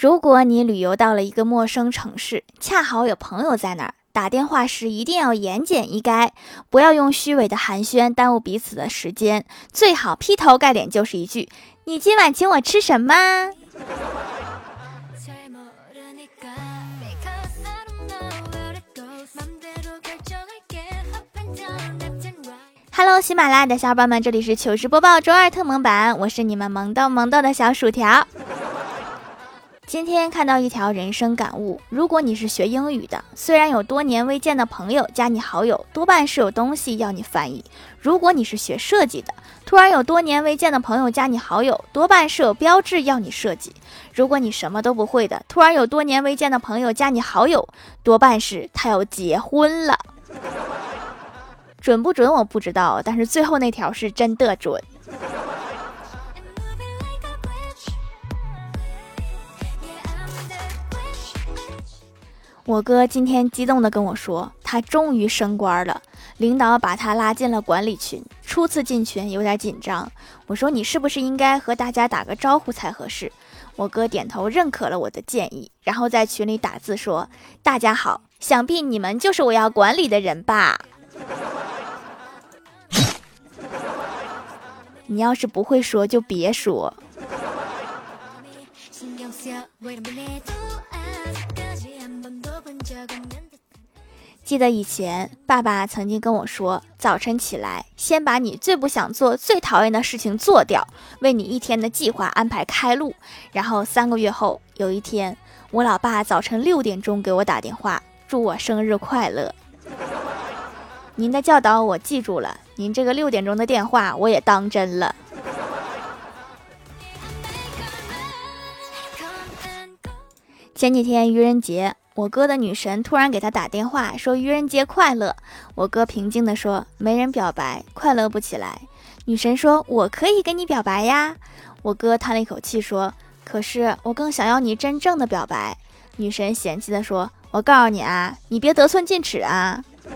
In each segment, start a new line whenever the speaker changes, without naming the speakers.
如果你旅游到了一个陌生城市，恰好有朋友在那儿，打电话时一定要言简意赅，不要用虚伪的寒暄耽误彼此的时间，最好劈头盖脸就是一句：“你今晚请我吃什么？” Hello，喜马拉雅的小伙伴们，这里是糗事播报周二特萌版，我是你们萌豆萌豆的小薯条。今天看到一条人生感悟：如果你是学英语的，虽然有多年未见的朋友加你好友，多半是有东西要你翻译；如果你是学设计的，突然有多年未见的朋友加你好友，多半是有标志要你设计；如果你什么都不会的，突然有多年未见的朋友加你好友，多半是他要结婚了。准不准我不知道，但是最后那条是真的准。我哥今天激动的跟我说，他终于升官了，领导把他拉进了管理群。初次进群有点紧张，我说你是不是应该和大家打个招呼才合适？我哥点头认可了我的建议，然后在群里打字说：“大家好，想必你们就是我要管理的人吧？” 你要是不会说，就别说。记得以前爸爸曾经跟我说，早晨起来先把你最不想做、最讨厌的事情做掉，为你一天的计划安排开路。然后三个月后，有一天，我老爸早晨六点钟给我打电话，祝我生日快乐。您的教导我记住了，您这个六点钟的电话我也当真了。前几天愚人节，我哥的女神突然给他打电话说愚人节快乐。我哥平静地说没人表白，快乐不起来。女神说我可以跟你表白呀。我哥叹了一口气说可是我更想要你真正的表白。女神嫌弃地说我告诉你啊，你别得寸进尺啊。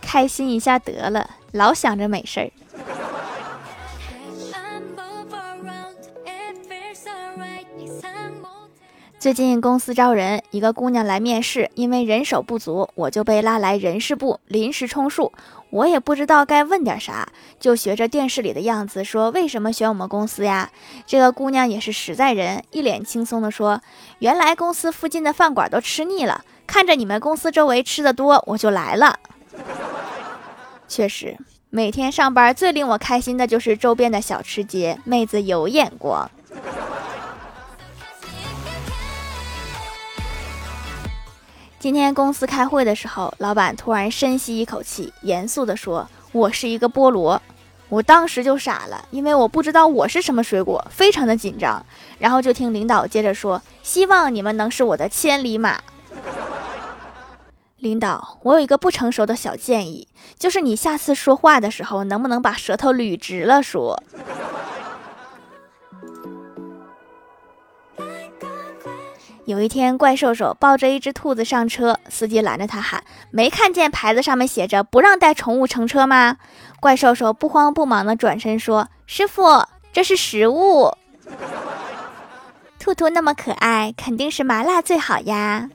开心一下得了，老想着美事儿。最近公司招人，一个姑娘来面试，因为人手不足，我就被拉来人事部临时充数。我也不知道该问点啥，就学着电视里的样子说：“为什么选我们公司呀？”这个姑娘也是实在人，一脸轻松地说：“原来公司附近的饭馆都吃腻了，看着你们公司周围吃的多，我就来了。”确实，每天上班最令我开心的就是周边的小吃街，妹子有眼光。今天公司开会的时候，老板突然深吸一口气，严肃地说：“我是一个菠萝。”我当时就傻了，因为我不知道我是什么水果，非常的紧张。然后就听领导接着说：“希望你们能是我的千里马。”领导，我有一个不成熟的小建议，就是你下次说话的时候，能不能把舌头捋直了说？有一天，怪兽兽抱着一只兔子上车，司机拦着他喊：“没看见牌子上面写着不让带宠物乘车吗？”怪兽兽不慌不忙地转身说：“师傅，这是食物。兔兔那么可爱，肯定是麻辣最好呀。”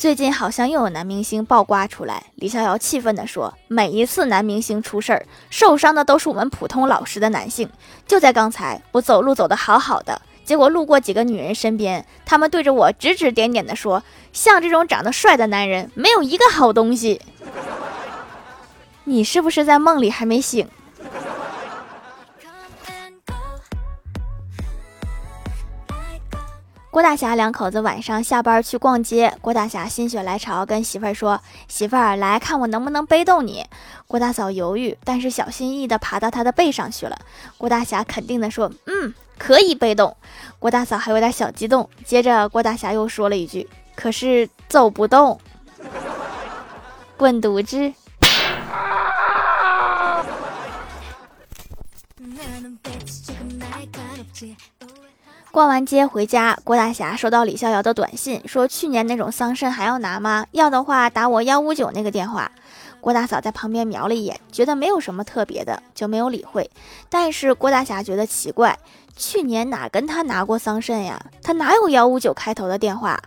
最近好像又有男明星爆瓜出来，李逍遥气愤地说：“每一次男明星出事儿，受伤的都是我们普通老实的男性。就在刚才，我走路走得好好的，结果路过几个女人身边，他们对着我指指点点地说：像这种长得帅的男人，没有一个好东西。你是不是在梦里还没醒？”郭大侠两口子晚上下班去逛街，郭大侠心血来潮跟媳妇儿说：“媳妇儿，来看我能不能背动你。”郭大嫂犹豫，但是小心翼翼地爬到他的背上去了。郭大侠肯定地说：“嗯，可以背动。”郭大嫂还有点小激动，接着郭大侠又说了一句：“可是走不动。”滚犊子！逛完街回家，郭大侠收到李逍遥的短信，说去年那种桑葚还要拿吗？要的话打我幺五九那个电话。郭大嫂在旁边瞄了一眼，觉得没有什么特别的，就没有理会。但是郭大侠觉得奇怪，去年哪跟他拿过桑葚呀？他哪有幺五九开头的电话？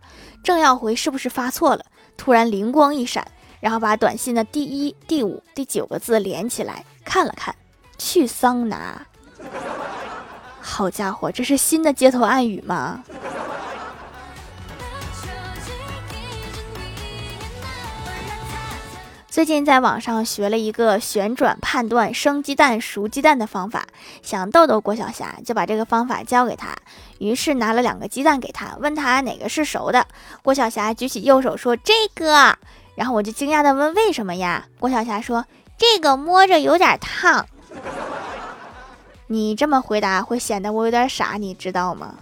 正要回，是不是发错了？突然灵光一闪，然后把短信的第一、第五、第九个字连起来看了看，去桑拿。好家伙，这是新的街头暗语吗？最近在网上学了一个旋转判断生鸡蛋、熟鸡蛋的方法，想逗逗郭晓霞，就把这个方法教给他。于是拿了两个鸡蛋给他，问他哪个是熟的。郭晓霞举起右手说：“这个。”然后我就惊讶的问：“为什么呀？”郭晓霞说：“这个摸着有点烫。”你这么回答会显得我有点傻，你知道吗？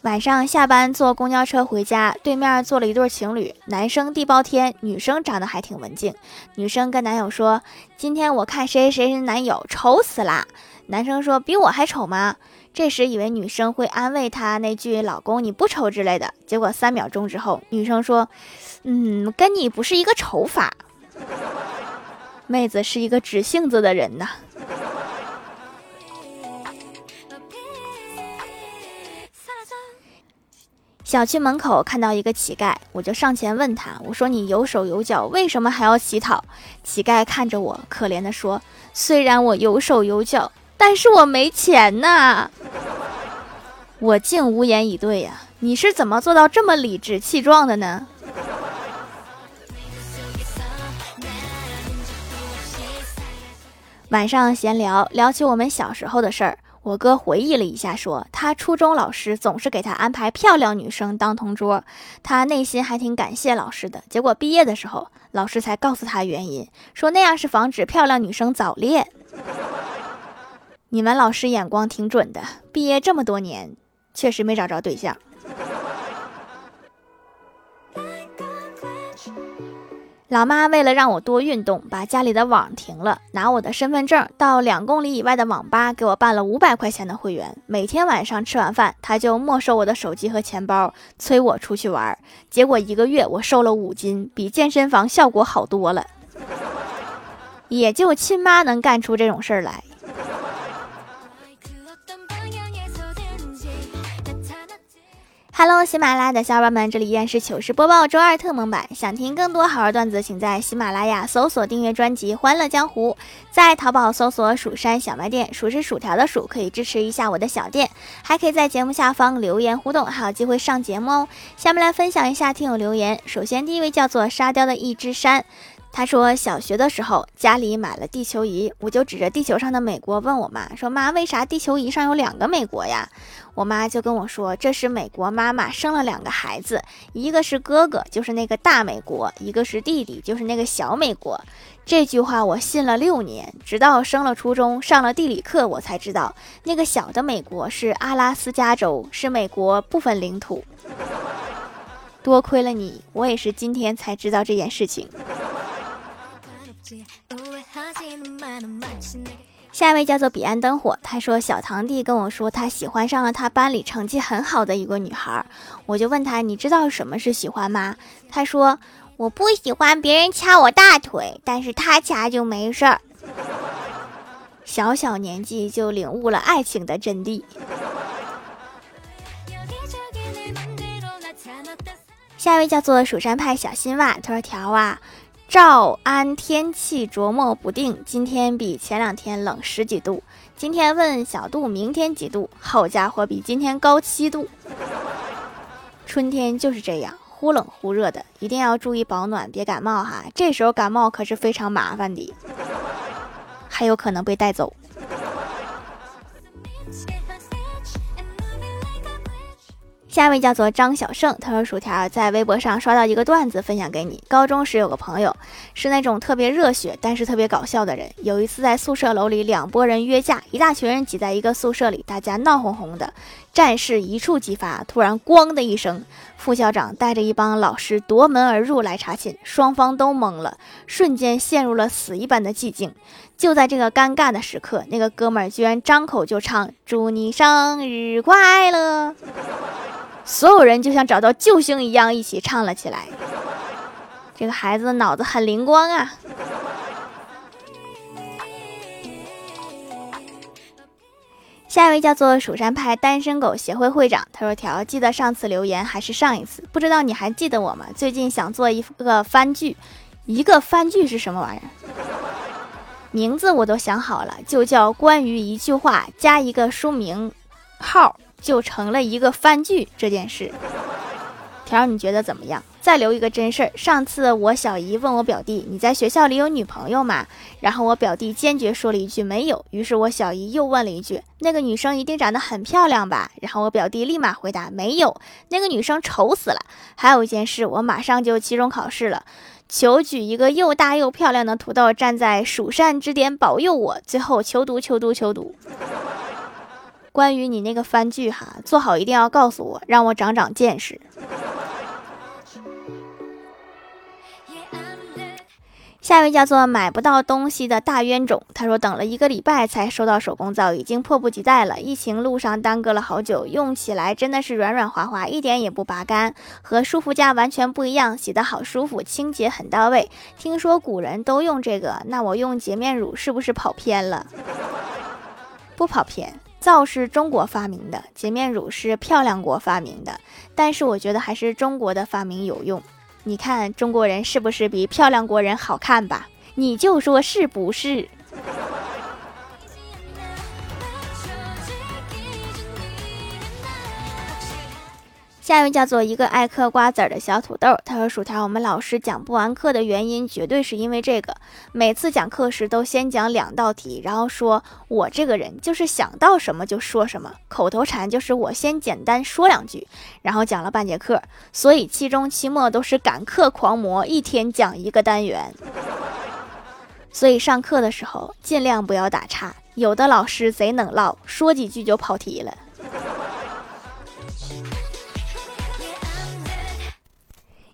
晚上下班坐公交车回家，对面坐了一对情侣，男生地包天，女生长得还挺文静。女生跟男友说：“今天我看谁谁是男友，丑死啦！”男生说：“比我还丑吗？”这时以为女生会安慰他那句“老公你不丑”之类的，结果三秒钟之后，女生说：“嗯，跟你不是一个丑法。”妹子是一个直性子的人呐。小区门口看到一个乞丐，我就上前问他：“我说你有手有脚，为什么还要乞讨？”乞丐看着我，可怜的说：“虽然我有手有脚，但是我没钱呐。”我竟无言以对呀！你是怎么做到这么理直气壮的呢？晚上闲聊，聊起我们小时候的事儿。我哥回忆了一下，说他初中老师总是给他安排漂亮女生当同桌，他内心还挺感谢老师的。结果毕业的时候，老师才告诉他原因，说那样是防止漂亮女生早恋。你们老师眼光挺准的，毕业这么多年，确实没找着对象。老妈为了让我多运动，把家里的网停了，拿我的身份证到两公里以外的网吧给我办了五百块钱的会员。每天晚上吃完饭，她就没收我的手机和钱包，催我出去玩。结果一个月我瘦了五斤，比健身房效果好多了。也就亲妈能干出这种事儿来。Hello，喜马拉雅的小伙伴们，这里依然是糗事播报周二特蒙版。想听更多好玩段子，请在喜马拉雅搜索订阅专辑《欢乐江湖》，在淘宝搜索“蜀山小卖店”，数是薯条的数，可以支持一下我的小店。还可以在节目下方留言互动，还有机会上节目哦。下面来分享一下听友留言。首先，第一位叫做沙雕的一只山。他说，小学的时候家里买了地球仪，我就指着地球上的美国问我妈说：“妈，为啥地球仪上有两个美国呀？”我妈就跟我说：“这是美国妈妈生了两个孩子，一个是哥哥，就是那个大美国；一个是弟弟，就是那个小美国。”这句话我信了六年，直到升了初中，上了地理课，我才知道那个小的美国是阿拉斯加州，是美国部分领土。多亏了你，我也是今天才知道这件事情。下一位叫做彼岸灯火，他说小堂弟跟我说他喜欢上了他班里成绩很好的一个女孩，我就问他你知道什么是喜欢吗？他说我不喜欢别人掐我大腿，但是他掐就没事儿。小小年纪就领悟了爱情的真谛。下一位叫做蜀山派小新袜，他说条啊。诏安天气琢磨不定，今天比前两天冷十几度。今天问小度明天几度？好家伙，比今天高七度。春天就是这样，忽冷忽热的，一定要注意保暖，别感冒哈。这时候感冒可是非常麻烦的，还有可能被带走。下一位叫做张小胜，他说：“薯条在微博上刷到一个段子，分享给你。高中时有个朋友，是那种特别热血，但是特别搞笑的人。有一次在宿舍楼里，两拨人约架，一大群人挤在一个宿舍里，大家闹哄哄的，战事一触即发。突然，咣的一声，副校长带着一帮老师夺门而入来查寝，双方都懵了，瞬间陷入了死一般的寂静。就在这个尴尬的时刻，那个哥们儿居然张口就唱：祝你生日快乐。”所有人就像找到救星一样，一起唱了起来。这个孩子脑子很灵光啊！下一位叫做蜀山派单身狗协会会长，他说：“条记得上次留言还是上一次，不知道你还记得我吗？最近想做一个番剧，一个番剧是什么玩意儿？名字我都想好了，就叫关于一句话加一个书名号。”就成了一个番剧这件事，条你觉得怎么样？再留一个真事儿。上次我小姨问我表弟：“你在学校里有女朋友吗？”然后我表弟坚决说了一句：“没有。”于是我小姨又问了一句：“那个女生一定长得很漂亮吧？”然后我表弟立马回答：“没有，那个女生丑死了。”还有一件事，我马上就期中考试了，求举一个又大又漂亮的土豆站在蜀山之巅保佑我。最后求读求读求读。关于你那个番剧哈，做好一定要告诉我，让我长长见识。下一位叫做买不到东西的大冤种，他说等了一个礼拜才收到手工皂，已经迫不及待了。疫情路上耽搁了好久，用起来真的是软软滑滑，一点也不拔干，和舒肤佳完全不一样，洗的好舒服，清洁很到位。听说古人都用这个，那我用洁面乳是不是跑偏了？不跑偏。皂是中国发明的，洁面乳是漂亮国发明的，但是我觉得还是中国的发明有用。你看中国人是不是比漂亮国人好看吧？你就说是不是？下一位叫做一个爱嗑瓜子儿的小土豆，他说：“薯条，我们老师讲不完课的原因，绝对是因为这个。每次讲课时都先讲两道题，然后说我这个人就是想到什么就说什么，口头禅就是我先简单说两句，然后讲了半节课。所以期中、期末都是赶课狂魔，一天讲一个单元。所以上课的时候尽量不要打岔，有的老师贼能唠，说几句就跑题了。”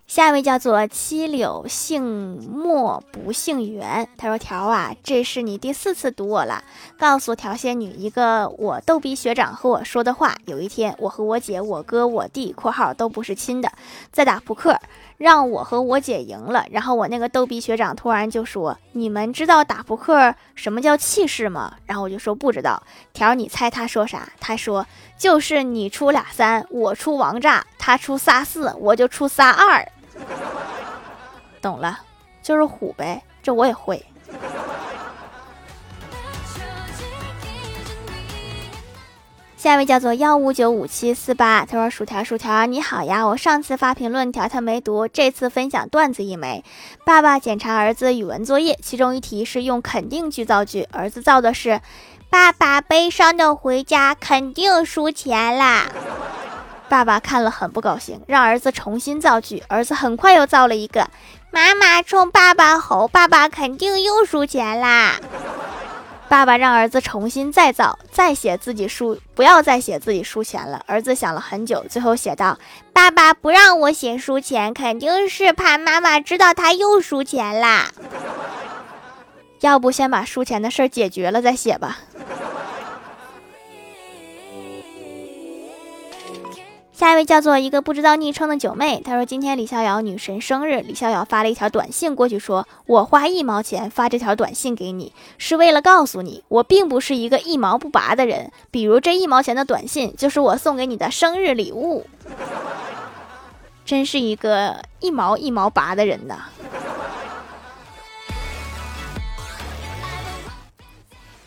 下一位叫做七柳姓莫不姓袁，他说：“条啊，这是你第四次堵我了。告诉条仙女一个我逗逼学长和我说的话。有一天，我和我姐、我哥、我弟（括号都不是亲的）在打扑克，让我和我姐赢了。然后我那个逗逼学长突然就说：‘你们知道打扑克什么叫气势吗？’然后我就说不知道。条，你猜他说啥？他说就是你出俩三，我出王炸，他出仨四，我就出仨二。” 懂了，就是虎呗，这我也会。下一位叫做幺五九五七四八，他说：“薯条薯条你好呀，我上次发评论条条没读，这次分享段子一枚。爸爸检查儿子语文作业，其中一题是用肯定句造句，儿子造的是：爸爸悲伤的回家，肯定输钱啦。”爸爸看了很不高兴，让儿子重新造句。儿子很快又造了一个：“妈妈冲爸爸吼，爸爸肯定又输钱啦。”爸爸让儿子重新再造，再写自己输，不要再写自己输钱了。儿子想了很久，最后写道：“爸爸不让我写输钱，肯定是怕妈妈知道他又输钱啦。要不先把输钱的事解决了再写吧。”下一位叫做一个不知道昵称的九妹，她说今天李逍遥女神生日，李逍遥发了一条短信过去，说我花一毛钱发这条短信给你，是为了告诉你，我并不是一个一毛不拔的人。比如这一毛钱的短信，就是我送给你的生日礼物。真是一个一毛一毛拔的人呐。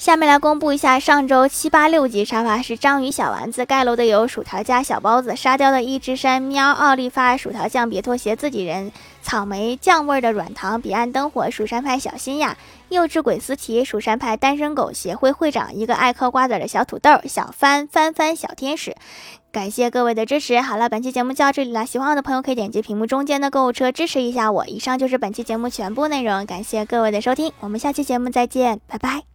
下面来公布一下上周七八六级沙发是章鱼小丸子盖楼的有薯条加小包子沙雕的一只山喵奥利发薯条酱别拖鞋自己人草莓酱味的软糖彼岸灯火蜀山派小心呀幼稚鬼思琪蜀山派单身狗协会会长一个爱嗑瓜子的小土豆小帆帆帆小天使，感谢各位的支持。好了，本期节目就到这里了，喜欢我的朋友可以点击屏幕中间的购物车支持一下我。以上就是本期节目全部内容，感谢各位的收听，我们下期节目再见，拜拜。